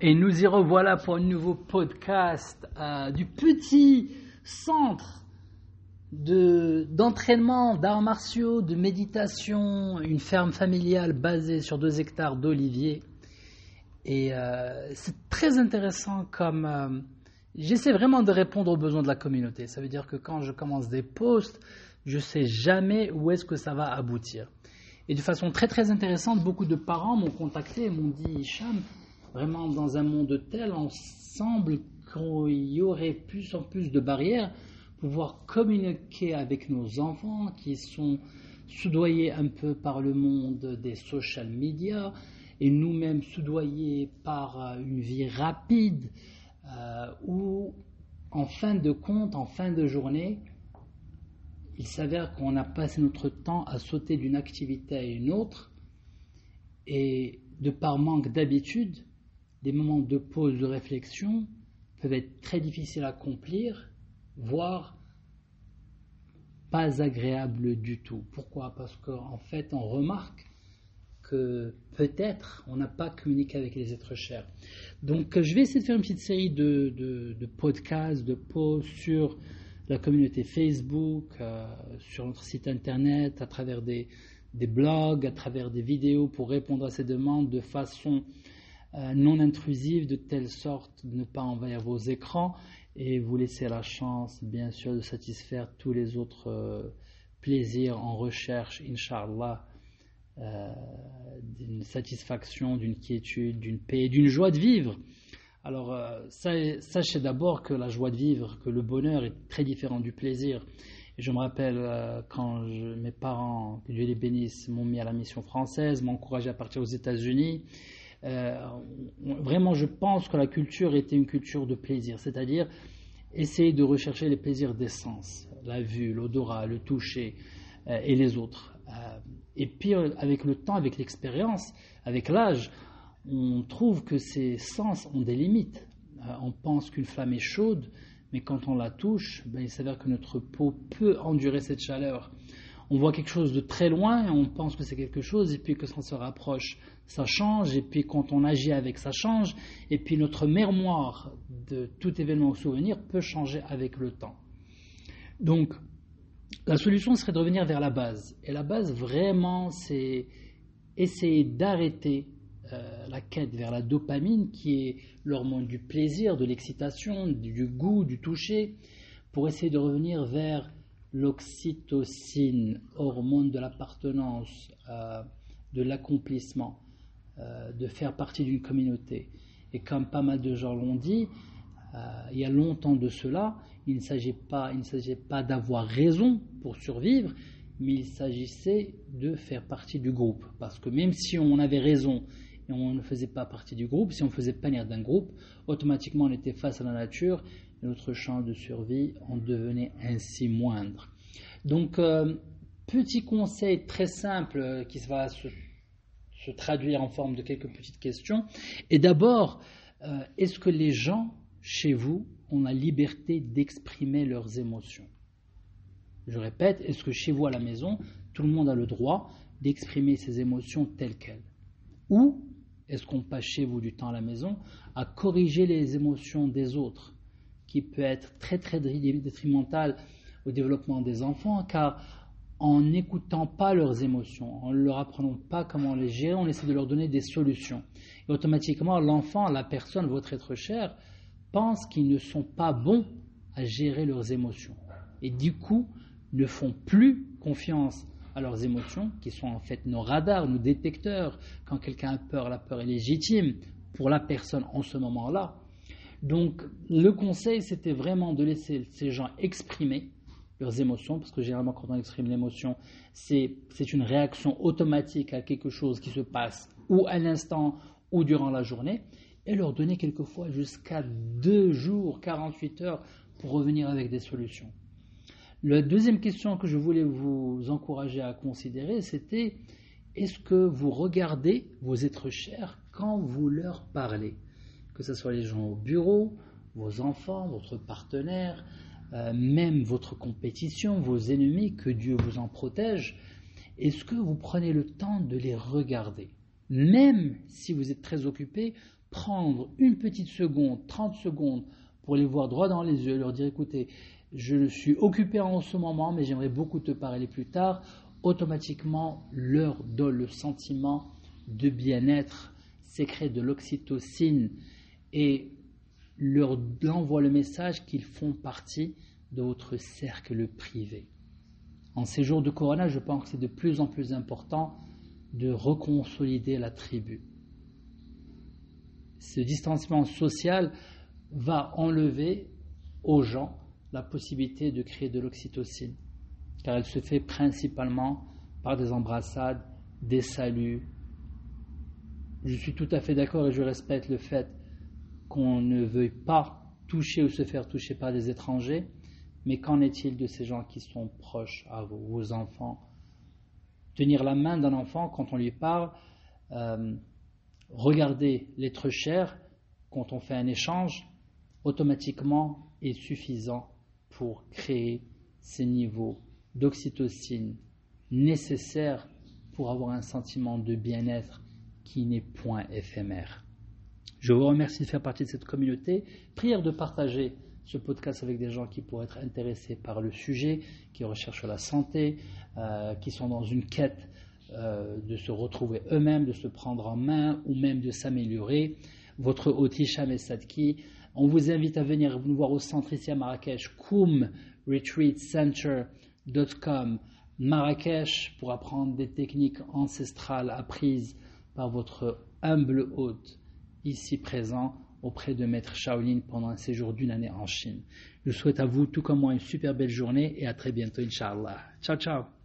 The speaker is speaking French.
Et nous y revoilà pour un nouveau podcast euh, du petit centre de, d'entraînement d'arts martiaux, de méditation, une ferme familiale basée sur deux hectares d'oliviers. Et euh, c'est très intéressant comme euh, j'essaie vraiment de répondre aux besoins de la communauté. Ça veut dire que quand je commence des posts, je sais jamais où est-ce que ça va aboutir. Et de façon très très intéressante, beaucoup de parents m'ont contacté et m'ont dit Hicham, vraiment dans un monde tel, on semble qu'il y aurait plus en plus de barrières pour pouvoir communiquer avec nos enfants qui sont soudoyés un peu par le monde des social media et nous-mêmes soudoyés par euh, une vie rapide euh, où en fin de compte, en fin de journée, il s'avère qu'on a passé notre temps à sauter d'une activité à une autre et de par manque d'habitude, des moments de pause, de réflexion peuvent être très difficiles à accomplir, voire pas agréables du tout. Pourquoi? Parce qu'en fait, on remarque que peut-être on n'a pas communiqué avec les êtres chers. Donc, je vais essayer de faire une petite série de, podcasts, de posts sur la communauté Facebook, euh, sur notre site internet, à travers des blogs, à travers des vidéos pour répondre à ces demandes de façon euh, non intrusive de telle sorte de ne pas envahir vos écrans et vous laisser la chance, bien sûr, de satisfaire tous les autres euh, plaisirs en recherche, Inch'Allah, euh, d'une satisfaction, d'une quiétude, d'une paix, d'une joie de vivre. Alors, sachez d'abord que la joie de vivre, que le bonheur est très différent du plaisir. Et je me rappelle quand mes parents, que Dieu les bénisse, m'ont mis à la mission française, m'ont encouragé à partir aux États-Unis. Euh, vraiment, je pense que la culture était une culture de plaisir, c'est-à-dire essayer de rechercher les plaisirs des sens, la vue, l'odorat, le toucher euh, et les autres. Euh, et puis, avec le temps, avec l'expérience, avec l'âge, on trouve que ces sens ont des limites. on pense qu'une flamme est chaude, mais quand on la touche, ben, il s'avère que notre peau peut endurer cette chaleur on voit quelque chose de très loin et on pense que c'est quelque chose, et puis que ça se rapproche, ça change, et puis quand on agit avec, ça change, et puis notre mémoire de tout événement ou souvenir peut changer avec le temps. Donc, la solution serait de revenir vers la base. Et la base, vraiment, c'est essayer d'arrêter euh, la quête vers la dopamine, qui est l'hormone du plaisir, de l'excitation, du goût, du toucher, pour essayer de revenir vers l'oxytocine, hormone de l'appartenance, euh, de l'accomplissement, euh, de faire partie d'une communauté. Et comme pas mal de gens l'ont dit, euh, il y a longtemps de cela, il ne s'agit pas, pas d'avoir raison pour survivre, mais il s'agissait de faire partie du groupe. Parce que même si on avait raison et on ne faisait pas partie du groupe, si on faisait pas d'un groupe, automatiquement on était face à la nature notre champ de survie en devenait ainsi moindre. Donc, euh, petit conseil très simple euh, qui va se, traduire en forme de quelques petites questions. Et d'abord, euh, est-ce que les gens chez vous ont la liberté d'exprimer leurs émotions? Je répète, est-ce que chez vous à la maison, tout le monde a le droit d'exprimer ses émotions telles quelles? Ou est-ce qu'on passe chez vous du temps à la maison à corriger les émotions des autres qui peut être très très détrimental au développement des enfants, car en n'écoutant pas leurs émotions, en ne leur apprenant pas comment les gérer, on essaie de leur donner des solutions. Et automatiquement, l'enfant, la personne, votre être cher, pense qu'ils ne sont pas bons à gérer leurs émotions. Et du coup, ne font plus confiance à leurs émotions, qui sont en fait nos radars, nos détecteurs. Quand quelqu'un a peur, la peur est légitime pour la personne en ce moment-là. Donc le conseil, c'était vraiment de laisser ces gens exprimer leurs émotions, parce que généralement quand on exprime l'émotion, c'est une réaction automatique à quelque chose qui se passe ou à l'instant ou durant la journée, et leur donner quelquefois jusqu'à deux jours, 48 heures pour revenir avec des solutions. La deuxième question que je voulais vous encourager à considérer, c'était est-ce que vous regardez vos êtres chers quand vous leur parlez? Que ce soit les gens au bureau, vos enfants, votre partenaire, euh, même votre compétition, vos ennemis, que Dieu vous en protège, est-ce que vous prenez le temps de les regarder? Même si vous êtes très occupé, prendre une petite seconde, 30 secondes, pour les voir droit dans les yeux, leur dire écoutez, je suis occupé en ce moment, mais j'aimerais beaucoup te parler plus tard, automatiquement leur donne le sentiment de bien-être, sécrète de l'oxytocine et leur envoie le message qu'ils font partie de votre cercle privé. En ces jours de Corona, je pense que c'est de plus en plus important de reconsolider la tribu. Ce distanciement social va enlever aux gens la possibilité de créer de l'oxytocine, car elle se fait principalement par des embrassades, des saluts. Je suis tout à fait d'accord et je respecte le fait qu'on ne veuille pas toucher ou se faire toucher par des étrangers, mais qu'en est-il de ces gens qui sont proches à vos enfants? Tenir la main d'un enfant quand on lui parle, euh, regarder l'être cher quand on fait un échange, automatiquement est suffisant pour créer ces niveaux d'oxytocine nécessaires pour avoir un sentiment de bien-être qui n'est point éphémère. Je vous remercie de faire partie de cette communauté. Prière de partager ce podcast avec des gens qui pourraient être intéressés par le sujet, qui recherchent la santé, euh, qui sont dans une quête euh, de se retrouver eux-mêmes, de se prendre en main ou même de s'améliorer. Votre hôte Hicham Sadki, on vous invite à venir nous voir au centre ici à Marrakech, koumretreatcenter.com, Marrakech, pour apprendre des techniques ancestrales apprises par votre humble hôte ici présent auprès de Maître Shaolin pendant un séjour d'une année en Chine. Je souhaite à vous, tout comme moi, une super belle journée et à très bientôt, Inch'Allah. Ciao, ciao